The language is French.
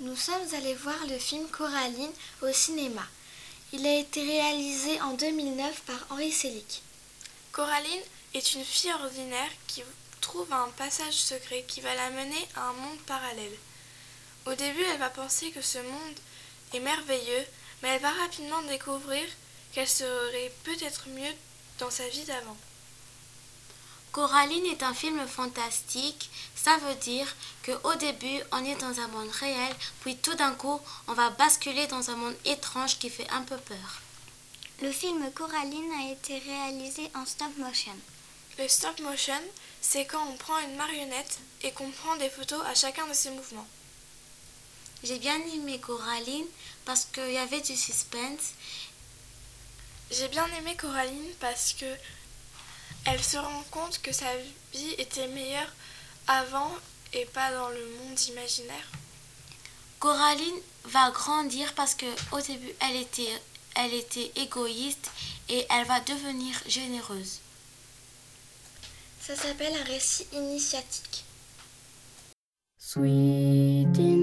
Nous sommes allés voir le film Coraline au cinéma. Il a été réalisé en 2009 par Henri Selick. Coraline est une fille ordinaire qui trouve un passage secret qui va la mener à un monde parallèle. Au début, elle va penser que ce monde est merveilleux, mais elle va rapidement découvrir qu'elle serait peut-être mieux dans sa vie d'avant. Coraline est un film fantastique. Ça veut dire qu'au début, on est dans un monde réel, puis tout d'un coup, on va basculer dans un monde étrange qui fait un peu peur. Le film Coraline a été réalisé en stop motion. Le stop motion, c'est quand on prend une marionnette et qu'on prend des photos à chacun de ses mouvements. J'ai bien aimé Coraline parce qu'il y avait du suspense. J'ai bien aimé Coraline parce que elle se rend compte que sa vie était meilleure avant et pas dans le monde imaginaire. Coraline va grandir parce que au début elle était, elle était égoïste et elle va devenir généreuse. Ça s'appelle un récit initiatique. Sweet